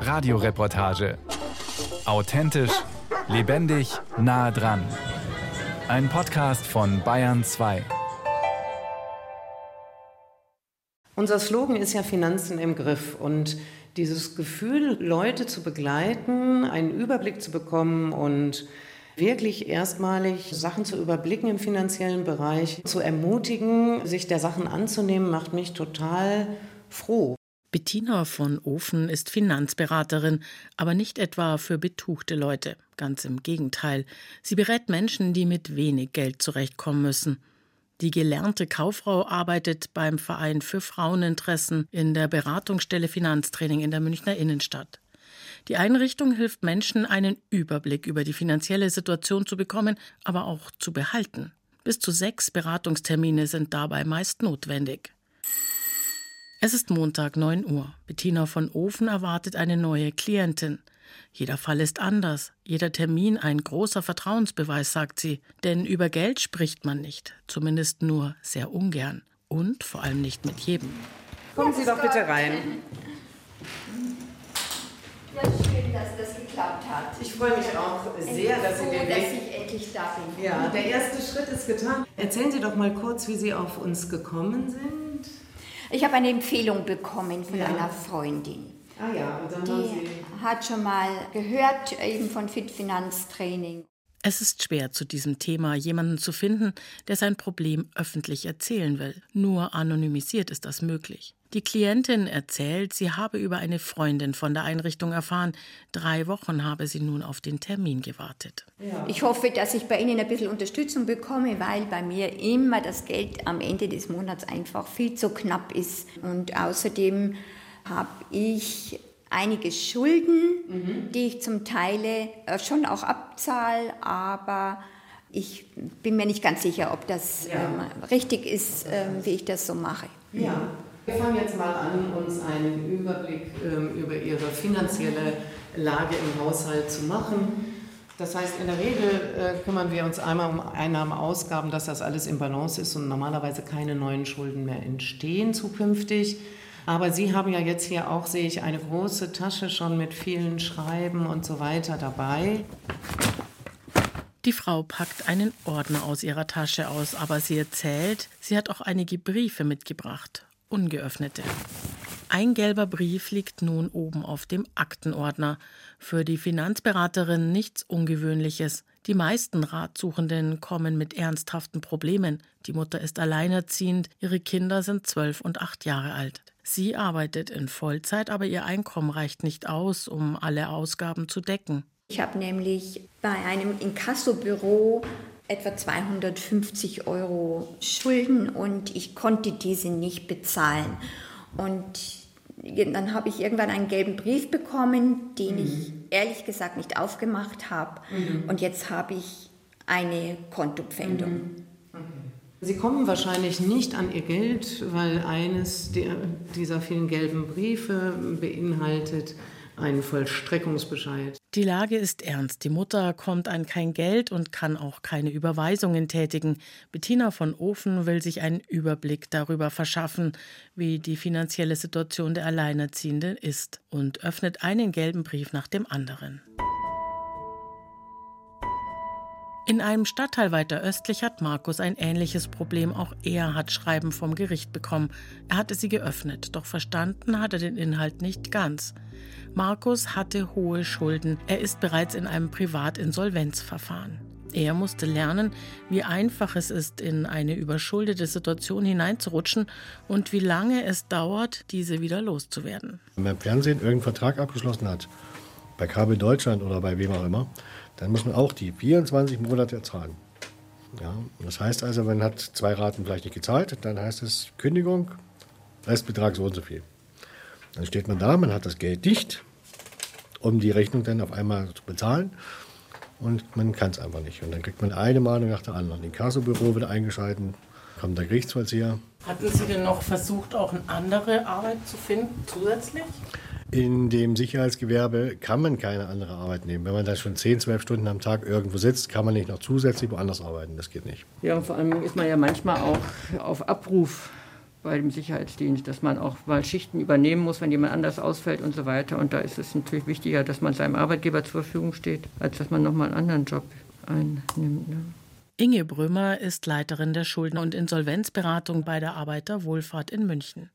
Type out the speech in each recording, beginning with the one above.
Radioreportage. Authentisch, lebendig, nah dran. Ein Podcast von Bayern 2. Unser Slogan ist ja Finanzen im Griff und dieses Gefühl, Leute zu begleiten, einen Überblick zu bekommen und wirklich erstmalig Sachen zu überblicken im finanziellen Bereich, zu ermutigen, sich der Sachen anzunehmen, macht mich total froh. Bettina von Ofen ist Finanzberaterin, aber nicht etwa für betuchte Leute. Ganz im Gegenteil. Sie berät Menschen, die mit wenig Geld zurechtkommen müssen. Die gelernte Kauffrau arbeitet beim Verein für Fraueninteressen in der Beratungsstelle Finanztraining in der Münchner Innenstadt. Die Einrichtung hilft Menschen, einen Überblick über die finanzielle Situation zu bekommen, aber auch zu behalten. Bis zu sechs Beratungstermine sind dabei meist notwendig. Es ist Montag 9 Uhr. Bettina von Ofen erwartet eine neue Klientin. Jeder Fall ist anders, jeder Termin ein großer Vertrauensbeweis, sagt sie, denn über Geld spricht man nicht, zumindest nur sehr ungern und vor allem nicht mit jedem. Kommen Sie doch bitte rein. Ja, schön, dass das geklappt hat. Ich freue mich auch sehr, dass Sie den dass Weg... ich endlich da bin. Ja, der erste Schritt ist getan. Erzählen Sie doch mal kurz, wie Sie auf uns gekommen sind. Ich habe eine Empfehlung bekommen von Ja. einer Freundin. Ah ja, und dann haben Die Sie... hat schon mal gehört eben von Fit Finanztraining. Es ist schwer, zu diesem Thema jemanden zu finden, der sein Problem öffentlich erzählen will. Nur anonymisiert ist das möglich. Die Klientin erzählt, sie habe über eine Freundin von der Einrichtung erfahren. Drei Wochen habe sie nun auf den Termin gewartet. Ich hoffe, dass ich bei Ihnen ein bisschen Unterstützung bekomme, weil bei mir immer das Geld am Ende des Monats einfach viel zu knapp ist. Und außerdem habe ich einige Schulden, die ich zum Teil äh, schon auch abzahle, aber ich bin mir nicht ganz sicher, ob das Ja. ähm, richtig ist, ähm, wie ich das so mache. Ja, wir fangen jetzt mal an, uns einen Überblick ähm, über Ihre finanzielle Lage im Haushalt zu machen. Das heißt, in der Regel äh, kümmern wir uns einmal um Einnahmen, Ausgaben, dass das alles im Balance ist und normalerweise keine neuen Schulden mehr entstehen zukünftig. Aber Sie haben ja jetzt hier auch, sehe ich, eine große Tasche schon mit vielen Schreiben und so weiter dabei. Die Frau packt einen Ordner aus ihrer Tasche aus, aber sie erzählt, sie hat auch einige Briefe mitgebracht, ungeöffnete. Ein gelber Brief liegt nun oben auf dem Aktenordner. Für die Finanzberaterin nichts Ungewöhnliches. Die meisten Ratsuchenden kommen mit ernsthaften Problemen. Die Mutter ist alleinerziehend, ihre Kinder sind zwölf und acht Jahre alt. Sie arbeitet in Vollzeit, aber ihr Einkommen reicht nicht aus, um alle Ausgaben zu decken. Ich habe nämlich bei einem Inkassobüro etwa 250 Euro Schulden und ich konnte diese nicht bezahlen. Und dann habe ich irgendwann einen gelben Brief bekommen, den ich ehrlich gesagt nicht aufgemacht habe. Und jetzt habe ich eine Kontopfändung. Sie kommen wahrscheinlich nicht an Ihr Geld, weil eines der, dieser vielen gelben Briefe beinhaltet einen Vollstreckungsbescheid. Die Lage ist ernst. Die Mutter kommt an kein Geld und kann auch keine Überweisungen tätigen. Bettina von Ofen will sich einen Überblick darüber verschaffen, wie die finanzielle Situation der Alleinerziehenden ist und öffnet einen gelben Brief nach dem anderen. In einem Stadtteil weiter östlich hat Markus ein ähnliches Problem. Auch er hat Schreiben vom Gericht bekommen. Er hatte sie geöffnet, doch verstanden hat er den Inhalt nicht ganz. Markus hatte hohe Schulden. Er ist bereits in einem Privatinsolvenzverfahren. Er musste lernen, wie einfach es ist, in eine überschuldete Situation hineinzurutschen und wie lange es dauert, diese wieder loszuwerden. Wenn man im Fernsehen irgendeinen Vertrag abgeschlossen hat, bei Kabel Deutschland oder bei wem auch immer, dann muss man auch die 24 Monate zahlen. Ja, das heißt also, man hat zwei Raten vielleicht nicht gezahlt, dann heißt es Kündigung, Restbetrag so und so viel. Dann steht man da, man hat das Geld dicht, um die Rechnung dann auf einmal zu bezahlen. Und man kann es einfach nicht. Und dann kriegt man eine Mahnung nach der anderen. Das Kassobüro wird eingeschalten, kommt der Gerichtsvollzieher. Hatten Sie denn noch versucht, auch eine andere Arbeit zu finden zusätzlich? In dem Sicherheitsgewerbe kann man keine andere Arbeit nehmen. Wenn man da schon 10, 12 Stunden am Tag irgendwo sitzt, kann man nicht noch zusätzlich woanders arbeiten. Das geht nicht. Ja, und vor allem ist man ja manchmal auch auf Abruf bei dem Sicherheitsdienst, dass man auch mal Schichten übernehmen muss, wenn jemand anders ausfällt und so weiter. Und da ist es natürlich wichtiger, dass man seinem Arbeitgeber zur Verfügung steht, als dass man nochmal einen anderen Job einnimmt. Ne? Inge Brümmer ist Leiterin der Schulden- und Insolvenzberatung bei der Arbeiterwohlfahrt in München.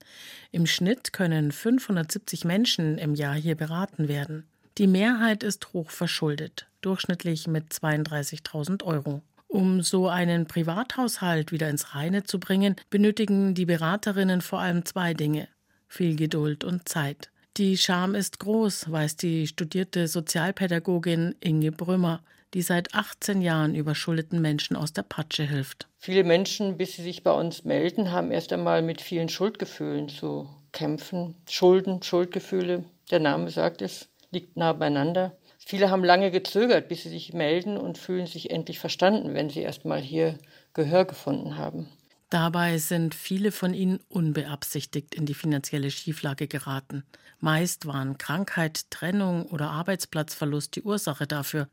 Im Schnitt können 570 Menschen im Jahr hier beraten werden. Die Mehrheit ist hoch verschuldet, durchschnittlich mit 32.000 Euro. Um so einen Privathaushalt wieder ins Reine zu bringen, benötigen die Beraterinnen vor allem zwei Dinge viel Geduld und Zeit. Die Scham ist groß, weiß die studierte Sozialpädagogin Inge Brümmer, die seit 18 Jahren überschuldeten Menschen aus der Patsche hilft. Viele Menschen, bis sie sich bei uns melden, haben erst einmal mit vielen Schuldgefühlen zu kämpfen. Schulden, Schuldgefühle, der Name sagt es, liegt nah beieinander. Viele haben lange gezögert, bis sie sich melden und fühlen sich endlich verstanden, wenn sie erst mal hier Gehör gefunden haben. Dabei sind viele von ihnen unbeabsichtigt in die finanzielle Schieflage geraten. Meist waren Krankheit, Trennung oder Arbeitsplatzverlust die Ursache dafür.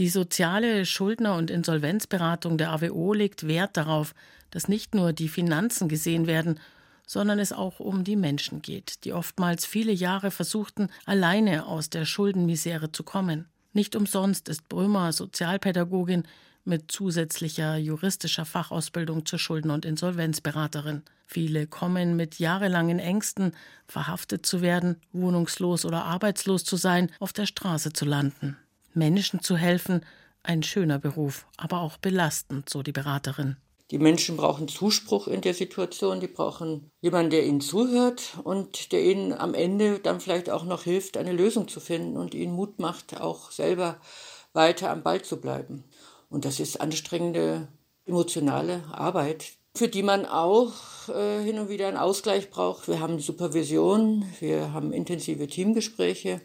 Die soziale Schuldner- und Insolvenzberatung der AWO legt Wert darauf, dass nicht nur die Finanzen gesehen werden, sondern es auch um die Menschen geht, die oftmals viele Jahre versuchten, alleine aus der Schuldenmisere zu kommen. Nicht umsonst ist Brümmer Sozialpädagogin mit zusätzlicher juristischer Fachausbildung zur Schulden- und Insolvenzberaterin. Viele kommen mit jahrelangen Ängsten, verhaftet zu werden, wohnungslos oder arbeitslos zu sein, auf der Straße zu landen. Menschen zu helfen, ein schöner Beruf, aber auch belastend, so die Beraterin. Die Menschen brauchen Zuspruch in der Situation, die brauchen jemanden, der ihnen zuhört und der ihnen am Ende dann vielleicht auch noch hilft, eine Lösung zu finden und ihnen Mut macht, auch selber weiter am Ball zu bleiben. Und das ist anstrengende emotionale Arbeit, für die man auch äh, hin und wieder einen Ausgleich braucht. Wir haben Supervision, wir haben intensive Teamgespräche.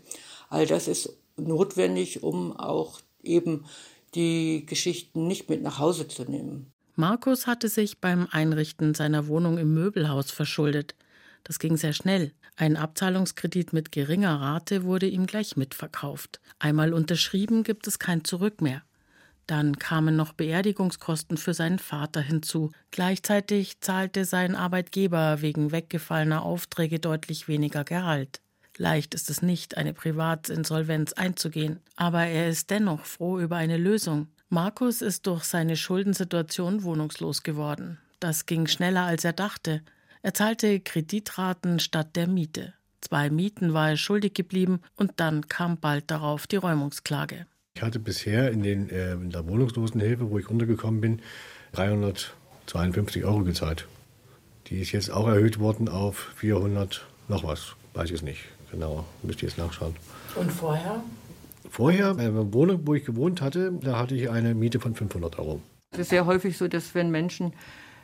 All das ist notwendig, um auch eben die Geschichten nicht mit nach Hause zu nehmen. Markus hatte sich beim Einrichten seiner Wohnung im Möbelhaus verschuldet. Das ging sehr schnell. Ein Abzahlungskredit mit geringer Rate wurde ihm gleich mitverkauft. Einmal unterschrieben gibt es kein Zurück mehr. Dann kamen noch Beerdigungskosten für seinen Vater hinzu. Gleichzeitig zahlte sein Arbeitgeber wegen weggefallener Aufträge deutlich weniger Gehalt. Leicht ist es nicht, eine Privatinsolvenz einzugehen, aber er ist dennoch froh über eine Lösung. Markus ist durch seine Schuldensituation wohnungslos geworden. Das ging schneller, als er dachte. Er zahlte Kreditraten statt der Miete. Zwei Mieten war er schuldig geblieben und dann kam bald darauf die Räumungsklage. Ich hatte bisher in, den, äh, in der Wohnungslosenhilfe, wo ich untergekommen bin, 352 Euro gezahlt. Die ist jetzt auch erhöht worden auf 400 noch was. Weiß ich es nicht. Genau, müsste ich jetzt nachschauen. Und vorher? Vorher, bei der Wohnung, wo ich gewohnt hatte, da hatte ich eine Miete von 500 Euro. Es ist sehr häufig so, dass wenn Menschen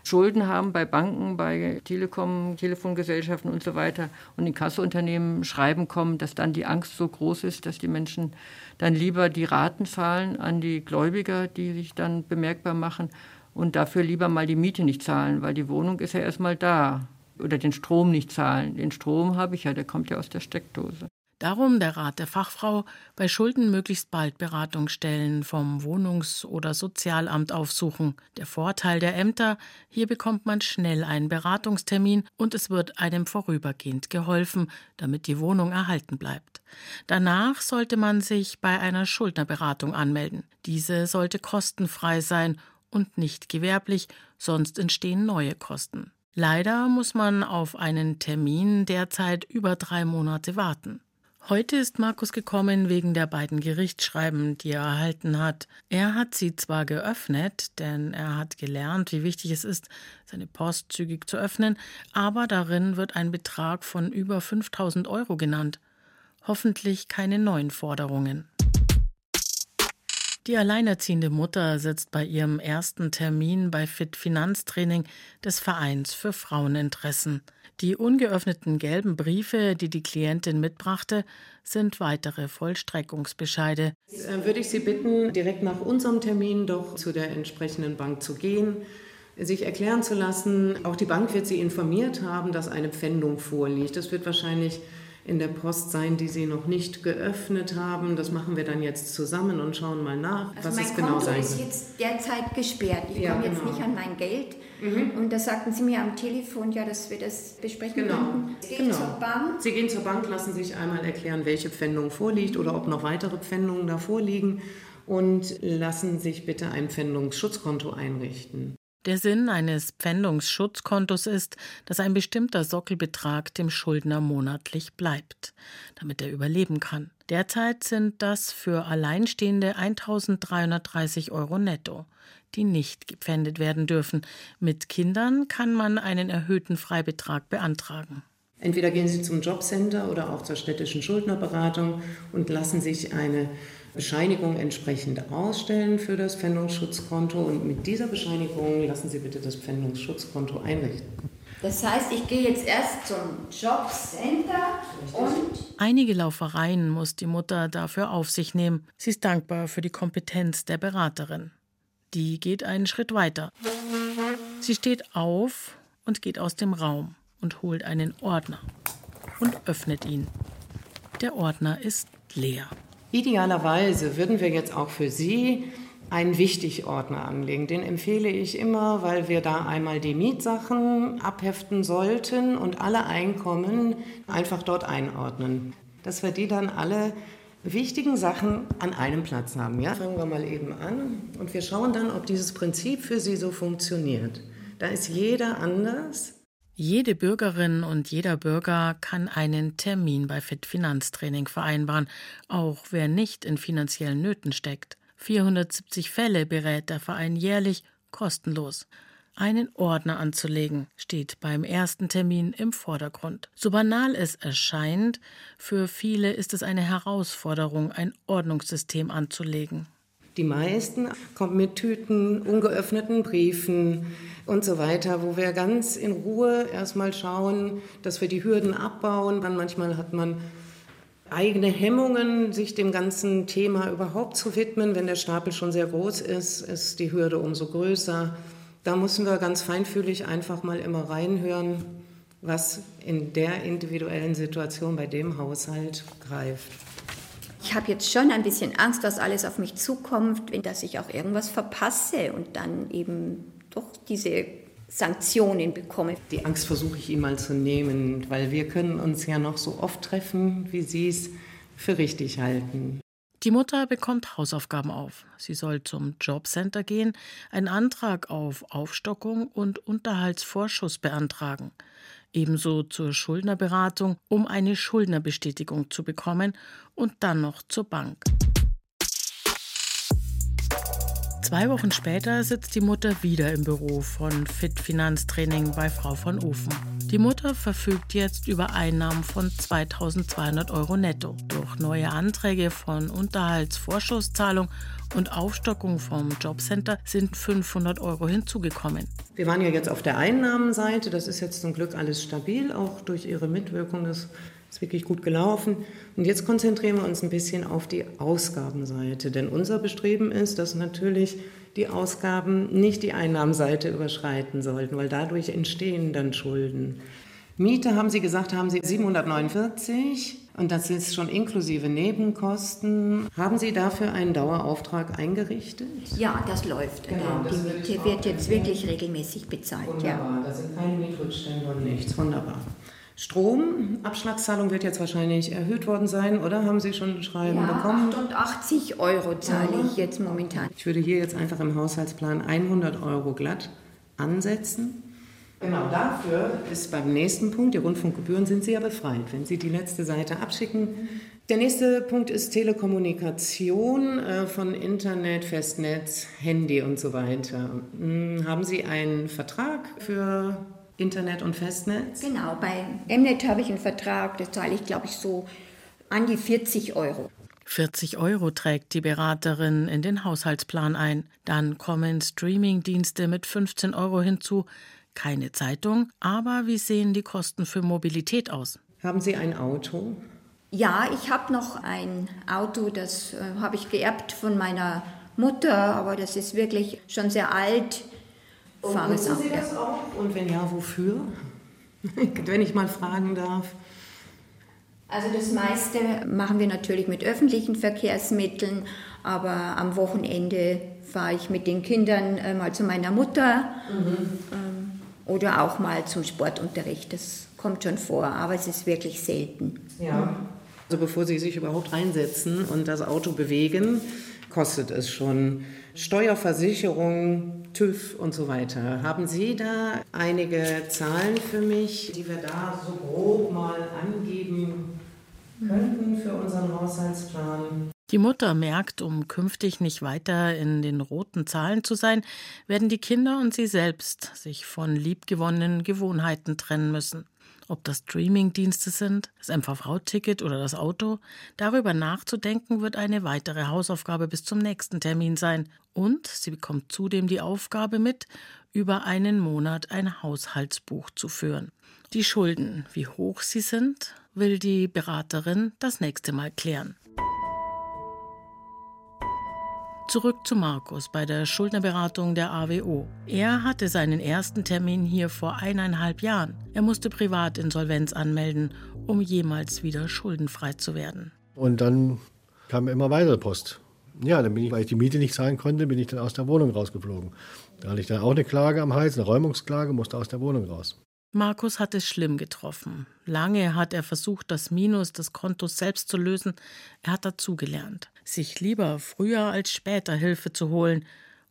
Schulden haben bei Banken, bei Telekom, Telefongesellschaften und so weiter und in Kasseunternehmen schreiben kommen, dass dann die Angst so groß ist, dass die Menschen dann lieber die Raten zahlen an die Gläubiger, die sich dann bemerkbar machen und dafür lieber mal die Miete nicht zahlen, weil die Wohnung ist ja erstmal da. Oder den Strom nicht zahlen. Den Strom habe ich ja, der kommt ja aus der Steckdose. Darum der Rat der Fachfrau, bei Schulden möglichst bald Beratungsstellen vom Wohnungs- oder Sozialamt aufsuchen. Der Vorteil der Ämter, hier bekommt man schnell einen Beratungstermin und es wird einem vorübergehend geholfen, damit die Wohnung erhalten bleibt. Danach sollte man sich bei einer Schuldnerberatung anmelden. Diese sollte kostenfrei sein und nicht gewerblich, sonst entstehen neue Kosten. Leider muss man auf einen Termin derzeit über drei Monate warten. Heute ist Markus gekommen wegen der beiden Gerichtsschreiben, die er erhalten hat. Er hat sie zwar geöffnet, denn er hat gelernt, wie wichtig es ist, seine Post zügig zu öffnen, aber darin wird ein Betrag von über 5000 Euro genannt. Hoffentlich keine neuen Forderungen. Die alleinerziehende Mutter sitzt bei ihrem ersten Termin bei Fit Finanztraining des Vereins für Fraueninteressen. Die ungeöffneten gelben Briefe, die die Klientin mitbrachte, sind weitere Vollstreckungsbescheide. Äh, würde ich Sie bitten, direkt nach unserem Termin doch zu der entsprechenden Bank zu gehen, sich erklären zu lassen. Auch die Bank wird Sie informiert haben, dass eine Pfändung vorliegt. Das wird wahrscheinlich in der Post sein, die Sie noch nicht geöffnet haben. Das machen wir dann jetzt zusammen und schauen mal nach, also was es genau Konto sein ist jetzt derzeit gesperrt. Ich Ja, komme jetzt genau. nicht an mein Geld. Mhm. Und da sagten Sie mir am Telefon, ja, dass wir das besprechen Genau. könnten. Gehe genau. zur Bank. Sie gehen zur Bank, lassen sich einmal erklären, welche Pfändung vorliegt oder ob noch weitere Pfändungen da vorliegen und lassen sich bitte ein Pfändungsschutzkonto einrichten. Der Sinn eines Pfändungsschutzkontos ist, dass ein bestimmter Sockelbetrag dem Schuldner monatlich bleibt, damit er überleben kann. Derzeit sind das für Alleinstehende 1330 Euro netto, die nicht gepfändet werden dürfen. Mit Kindern kann man einen erhöhten Freibetrag beantragen. Entweder gehen Sie zum Jobcenter oder auch zur städtischen Schuldnerberatung und lassen sich eine Bescheinigung entsprechend ausstellen für das Pfändungsschutzkonto und mit dieser Bescheinigung lassen Sie bitte das Pfändungsschutzkonto einrichten. Das heißt, ich gehe jetzt erst zum Jobcenter und Einige Laufereien muss die Mutter dafür auf sich nehmen. Sie ist dankbar für die Kompetenz der Beraterin. Die geht einen Schritt weiter. Sie steht auf und geht aus dem Raum und holt einen Ordner und öffnet ihn. Der Ordner ist leer. Idealerweise würden wir jetzt auch für Sie einen Wichtigordner anlegen. Den empfehle ich immer, weil wir da einmal die Mietsachen abheften sollten und alle Einkommen einfach dort einordnen. Dass wir die dann alle wichtigen Sachen an einem Platz haben. Ja? Fangen wir mal eben an und wir schauen dann, ob dieses Prinzip für Sie so funktioniert. Da ist jeder anders. Jede Bürgerin und jeder Bürger kann einen Termin bei Fit Finanztraining vereinbaren, auch wer nicht in finanziellen Nöten steckt. 470 Fälle berät der Verein jährlich kostenlos. Einen Ordner anzulegen steht beim ersten Termin im Vordergrund. So banal es erscheint, für viele ist es eine Herausforderung, ein Ordnungssystem anzulegen. Die meisten kommen mit Tüten, ungeöffneten Briefen und so weiter, wo wir ganz in Ruhe erstmal schauen, dass wir die Hürden abbauen. Dann manchmal hat man eigene Hemmungen, sich dem ganzen Thema überhaupt zu widmen. Wenn der Stapel schon sehr groß ist, ist die Hürde umso größer. Da müssen wir ganz feinfühlig einfach mal immer reinhören, was in der individuellen Situation bei dem Haushalt greift. Ich habe jetzt schon ein bisschen Angst, was alles auf mich zukommt, wenn dass ich auch irgendwas verpasse und dann eben doch diese Sanktionen bekomme. Die Angst versuche ich Ihnen mal zu nehmen, weil wir können uns ja noch so oft treffen, wie Sie es für richtig halten. Die Mutter bekommt Hausaufgaben auf. Sie soll zum Jobcenter gehen, einen Antrag auf Aufstockung und Unterhaltsvorschuss beantragen. Ebenso zur Schuldnerberatung, um eine Schuldnerbestätigung zu bekommen und dann noch zur Bank. Zwei Wochen später sitzt die Mutter wieder im Büro von Fit Finanztraining bei Frau von Ofen. Die Mutter verfügt jetzt über Einnahmen von 2200 Euro netto. Durch neue Anträge von Unterhaltsvorschusszahlung und Aufstockung vom Jobcenter sind 500 Euro hinzugekommen. Wir waren ja jetzt auf der Einnahmenseite, das ist jetzt zum Glück alles stabil, auch durch Ihre Mitwirkung, das ist wirklich gut gelaufen. Und jetzt konzentrieren wir uns ein bisschen auf die Ausgabenseite, denn unser Bestreben ist, dass natürlich die Ausgaben nicht die Einnahmenseite überschreiten sollten, weil dadurch entstehen dann Schulden. Miete, haben Sie gesagt, haben Sie 749 und das ist schon inklusive Nebenkosten. Haben Sie dafür einen Dauerauftrag eingerichtet? Ja, das läuft. Genau, das die Miete wird jetzt wirklich regelmäßig bezahlt. Ja. Wunderbar, da sind keine Mietrückstände und nichts. Wunderbar. Strom, Abschlagszahlung wird jetzt wahrscheinlich erhöht worden sein, oder? Haben Sie schon ein Schreiben Ja, bekommen? 88 Euro zahle ich jetzt momentan. Ich würde hier jetzt einfach im Haushaltsplan 100 Euro glatt ansetzen. Genau dafür ist beim nächsten Punkt, die Rundfunkgebühren sind Sie ja befreit, wenn Sie die letzte Seite abschicken. Der nächste Punkt ist Telekommunikation äh, von Internet, Festnetz, Handy und so weiter. Hm, Haben Sie einen Vertrag für Internet und Festnetz? Genau, bei Mnet habe ich einen Vertrag, das zahle ich, glaube ich, so an die 40 Euro. 40 Euro trägt die Beraterin in den Haushaltsplan ein. Dann kommen Streamingdienste mit 15 Euro hinzu. Keine Zeitung, aber wie sehen die Kosten für Mobilität aus? Haben Sie ein Auto? Ja, ich habe noch ein Auto, das äh, habe ich geerbt von meiner Mutter, aber das ist wirklich schon sehr alt. Und Fahre es auch, Sie das auch? Und wenn ja, wofür? wenn ich mal fragen darf. Also das meiste machen wir natürlich mit öffentlichen Verkehrsmitteln, aber am Wochenende fahre ich mit den Kindern äh, mal zu meiner Mutter mhm. ähm, oder auch mal zum Sportunterricht. Das kommt schon vor, aber es ist wirklich selten. Ja. Also bevor Sie sich überhaupt einsetzen und das Auto bewegen, kostet es schon Steuerversicherung, TÜV und so weiter. Haben Sie da einige Zahlen für mich, die wir da so grob mal angeben könnten für unseren Haushaltsplan? Die Mutter merkt, um künftig nicht weiter in den roten Zahlen zu sein, werden die Kinder und sie selbst sich von liebgewonnenen Gewohnheiten trennen müssen. Ob das Streamingdienste sind, das MVV-Ticket oder das Auto, darüber nachzudenken wird eine weitere Hausaufgabe bis zum nächsten Termin sein. Und sie bekommt zudem die Aufgabe mit, über einen Monat ein Haushaltsbuch zu führen. Die Schulden, wie hoch sie sind, will die Beraterin das nächste Mal klären. Zurück zu Markus bei der Schuldnerberatung der AWO. Er hatte seinen ersten Termin hier vor eineinhalb Jahren. Er musste Privatinsolvenz anmelden, um jemals wieder schuldenfrei zu werden. Und dann kam immer weitere Post. Ja, dann bin ich, weil ich die Miete nicht zahlen konnte, bin ich dann aus der Wohnung rausgeflogen. Da hatte ich dann auch eine Klage am Hals, eine Räumungsklage, musste aus der Wohnung raus. Markus hat es schlimm getroffen. Lange hat er versucht, das Minus des Kontos selbst zu lösen. Er hat dazugelernt, sich lieber früher als später Hilfe zu holen.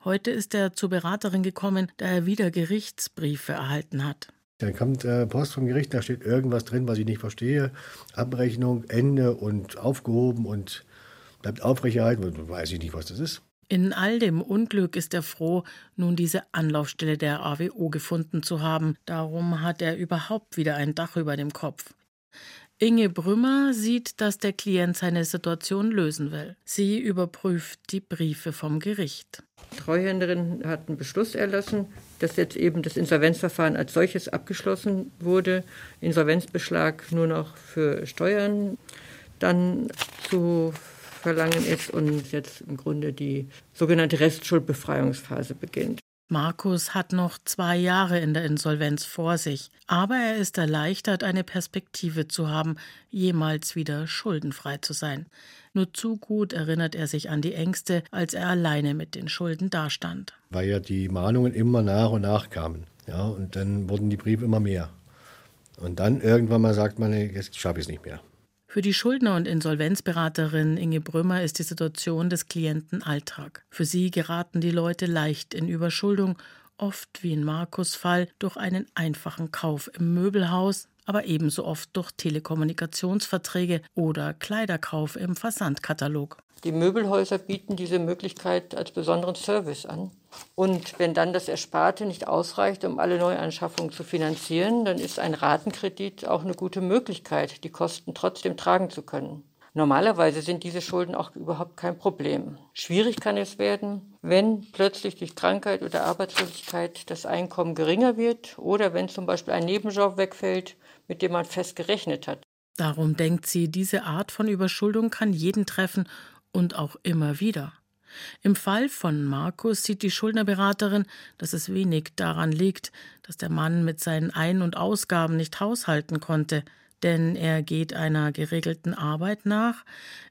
Heute ist er zur Beraterin gekommen, da er wieder Gerichtsbriefe erhalten hat. Dann kommt äh, Post vom Gericht, da steht irgendwas drin, was ich nicht verstehe. Abrechnung, Ende und aufgehoben und bleibt aufrechterhalten. Weiß ich nicht, was das ist. In all dem Unglück ist er froh, nun diese Anlaufstelle der AWO gefunden zu haben. Darum hat er überhaupt wieder ein Dach über dem Kopf. Inge Brümmer sieht, dass der Klient seine Situation lösen will. Sie überprüft die Briefe vom Gericht. Die Treuhänderin hat einen Beschluss erlassen, dass jetzt eben das Insolvenzverfahren als solches abgeschlossen wurde. Insolvenzbeschlag nur noch für Steuern dann zu verlangen ist und jetzt im Grunde die sogenannte Restschuldbefreiungsphase beginnt. Markus hat noch zwei Jahre in der Insolvenz vor sich, aber er ist erleichtert, eine Perspektive zu haben, jemals wieder schuldenfrei zu sein. Nur zu gut erinnert er sich an die Ängste, als er alleine mit den Schulden dastand. Weil ja die Mahnungen immer nach und nach kamen. Ja, und dann wurden die Briefe immer mehr. Und dann irgendwann mal sagt man, jetzt schaffe ich es nicht mehr. Für die Schuldner- und Insolvenzberaterin Inge Brümmer ist die Situation des Klienten Alltag. Für sie geraten die Leute leicht in Überschuldung, oft wie in Markus Fall durch einen einfachen Kauf im Möbelhaus, aber ebenso oft durch Telekommunikationsverträge oder Kleiderkauf im Versandkatalog. Die Möbelhäuser bieten diese Möglichkeit als besonderen Service an. Und wenn dann das Ersparte nicht ausreicht, um alle Neuanschaffungen zu finanzieren, dann ist ein Ratenkredit auch eine gute Möglichkeit, die Kosten trotzdem tragen zu können. Normalerweise sind diese Schulden auch überhaupt kein Problem. Schwierig kann es werden, wenn plötzlich durch Krankheit oder Arbeitslosigkeit das Einkommen geringer wird oder wenn zum Beispiel ein Nebenjob wegfällt, mit dem man fest gerechnet hat. Darum denkt sie, diese Art von Überschuldung kann jeden treffen und auch immer wieder. Im Fall von Markus sieht die Schuldnerberaterin, dass es wenig daran liegt, dass der Mann mit seinen Ein- und Ausgaben nicht haushalten konnte, denn er geht einer geregelten Arbeit nach,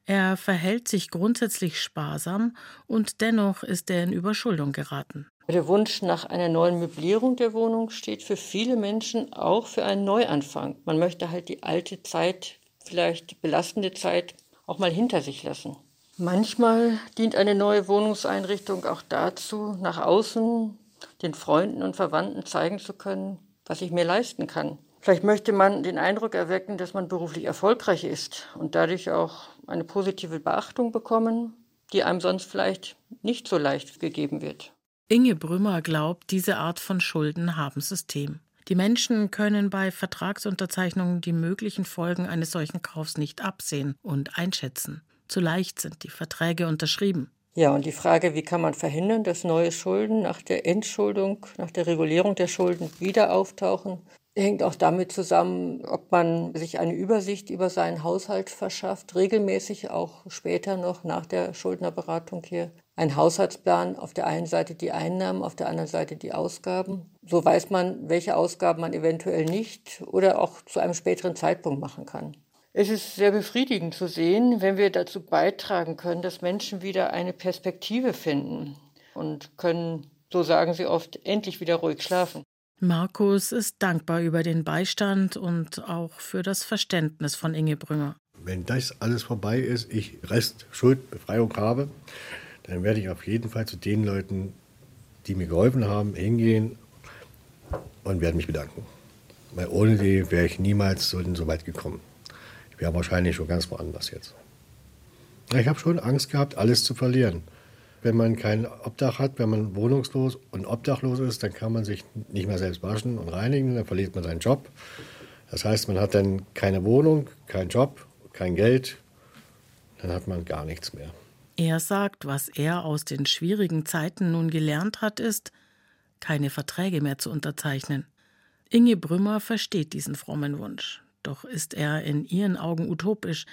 er verhält sich grundsätzlich sparsam und dennoch ist er in Überschuldung geraten. Der Wunsch nach einer neuen Möblierung der Wohnung steht für viele Menschen auch für einen Neuanfang. Man möchte halt die alte Zeit, vielleicht die belastende Zeit, auch mal hinter sich lassen. Manchmal dient eine neue Wohnungseinrichtung auch dazu, nach außen den Freunden und Verwandten zeigen zu können, was ich mir leisten kann. Vielleicht möchte man den Eindruck erwecken, dass man beruflich erfolgreich ist und dadurch auch eine positive Beachtung bekommen, die einem sonst vielleicht nicht so leicht gegeben wird. Inge Brümmer glaubt, diese Art von Schulden haben System. Die Menschen können bei Vertragsunterzeichnungen die möglichen Folgen eines solchen Kaufs nicht absehen und einschätzen. Zu leicht sind die Verträge unterschrieben. Ja, und die Frage, wie kann man verhindern, dass neue Schulden nach der Entschuldung, nach der Regulierung der Schulden wieder auftauchen, hängt auch damit zusammen, ob man sich eine Übersicht über seinen Haushalt verschafft, regelmäßig auch später noch nach der Schuldnerberatung hier. Ein Haushaltsplan, auf der einen Seite die Einnahmen, auf der anderen Seite die Ausgaben. So weiß man, welche Ausgaben man eventuell nicht oder auch zu einem späteren Zeitpunkt machen kann. Es ist sehr befriedigend zu sehen, wenn wir dazu beitragen können, dass Menschen wieder eine Perspektive finden und können, so sagen sie oft, endlich wieder ruhig schlafen. Markus ist dankbar über den Beistand und auch für das Verständnis von Inge Brünger. Wenn das alles vorbei ist, ich Rest Schuldbefreiung habe, dann werde ich auf jeden Fall zu den Leuten, die mir geholfen haben, hingehen und werde mich bedanken. Weil ohne die wäre ich niemals so, so weit gekommen. Wäre wahrscheinlich schon ganz woanders jetzt. Ich habe schon Angst gehabt, alles zu verlieren. Wenn man kein Obdach hat, wenn man wohnungslos und obdachlos ist, dann kann man sich nicht mehr selbst waschen und reinigen, dann verliert man seinen Job. Das heißt, man hat dann keine Wohnung, keinen Job, kein Geld, dann hat man gar nichts mehr. Er sagt, was er aus den schwierigen Zeiten nun gelernt hat, ist, keine Verträge mehr zu unterzeichnen. Inge Brümmer versteht diesen frommen Wunsch. Doch ist er in ihren Augen utopisch,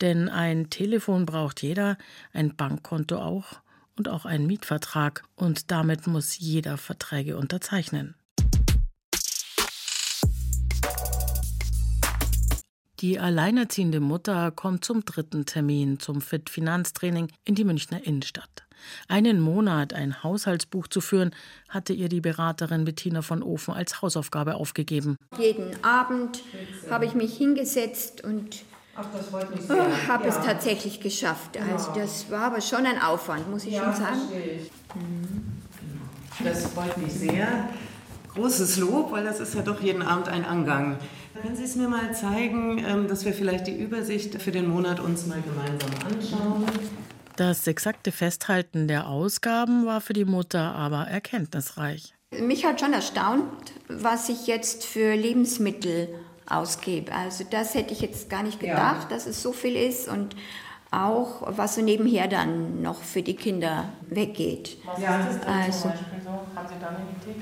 denn ein Telefon braucht jeder, ein Bankkonto auch und auch einen Mietvertrag, und damit muss jeder Verträge unterzeichnen. Die alleinerziehende Mutter kommt zum dritten Termin zum Fit Finanztraining in die Münchner Innenstadt. Einen Monat ein Haushaltsbuch zu führen, hatte ihr die Beraterin Bettina von Ofen als Hausaufgabe aufgegeben. Jeden Abend habe ich mich hingesetzt und oh, habe ja. es tatsächlich geschafft. Also das war aber schon ein Aufwand, muss ich ja, schon sagen. Das freut mich sehr. Großes Lob, weil das ist ja doch jeden Abend ein Angang. Können Sie es mir mal zeigen, ähm, dass wir vielleicht die Übersicht für den Monat uns mal gemeinsam anschauen? Das exakte Festhalten der Ausgaben war für die Mutter aber erkenntnisreich. Mich hat schon erstaunt, was ich jetzt für Lebensmittel ausgebe. Also das hätte ich jetzt gar nicht gedacht, ja. dass es so viel ist und auch was so nebenher dann noch für die Kinder weggeht. Was ja, ist das denn also, zum Beispiel so? Haben Sie da eine Idee?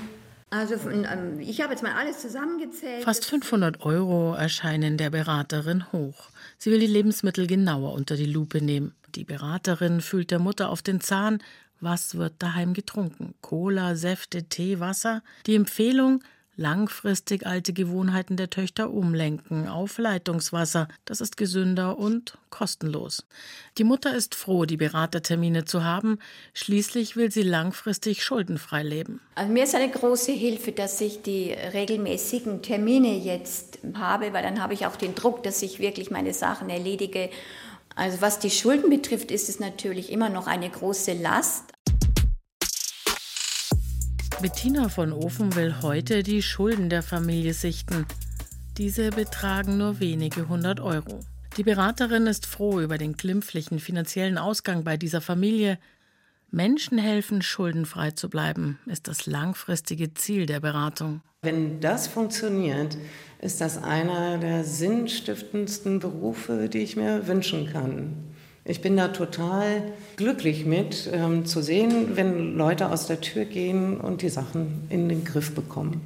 Also ähm, ich habe jetzt mal alles zusammengezählt. Fast 500 Euro erscheinen der Beraterin hoch. Sie will die Lebensmittel genauer unter die Lupe nehmen. Die Beraterin fühlt der Mutter auf den Zahn. Was wird daheim getrunken? Cola, Säfte, Tee, Wasser? Die Empfehlung, langfristig alte Gewohnheiten der Töchter umlenken auf Leitungswasser. Das ist gesünder und kostenlos. Die Mutter ist froh, die Beratertermine zu haben. Schließlich will sie langfristig schuldenfrei leben. Also mir ist eine große Hilfe, dass ich die regelmäßigen Termine jetzt habe, weil dann habe ich auch den Druck, dass ich wirklich meine Sachen erledige. Also was die Schulden betrifft, ist es natürlich immer noch eine große Last. Bettina von Ofen will heute die Schulden der Familie sichten. Diese betragen nur wenige hundert Euro. Die Beraterin ist froh über den glimpflichen finanziellen Ausgang bei dieser Familie. Menschen helfen, schuldenfrei zu bleiben, ist das langfristige Ziel der Beratung. Wenn das funktioniert, ist das einer der sinnstiftendsten Berufe, die ich mir wünschen kann. Ich bin da total glücklich mit, ähm, zu sehen, wenn Leute aus der Tür gehen und die Sachen in den Griff bekommen.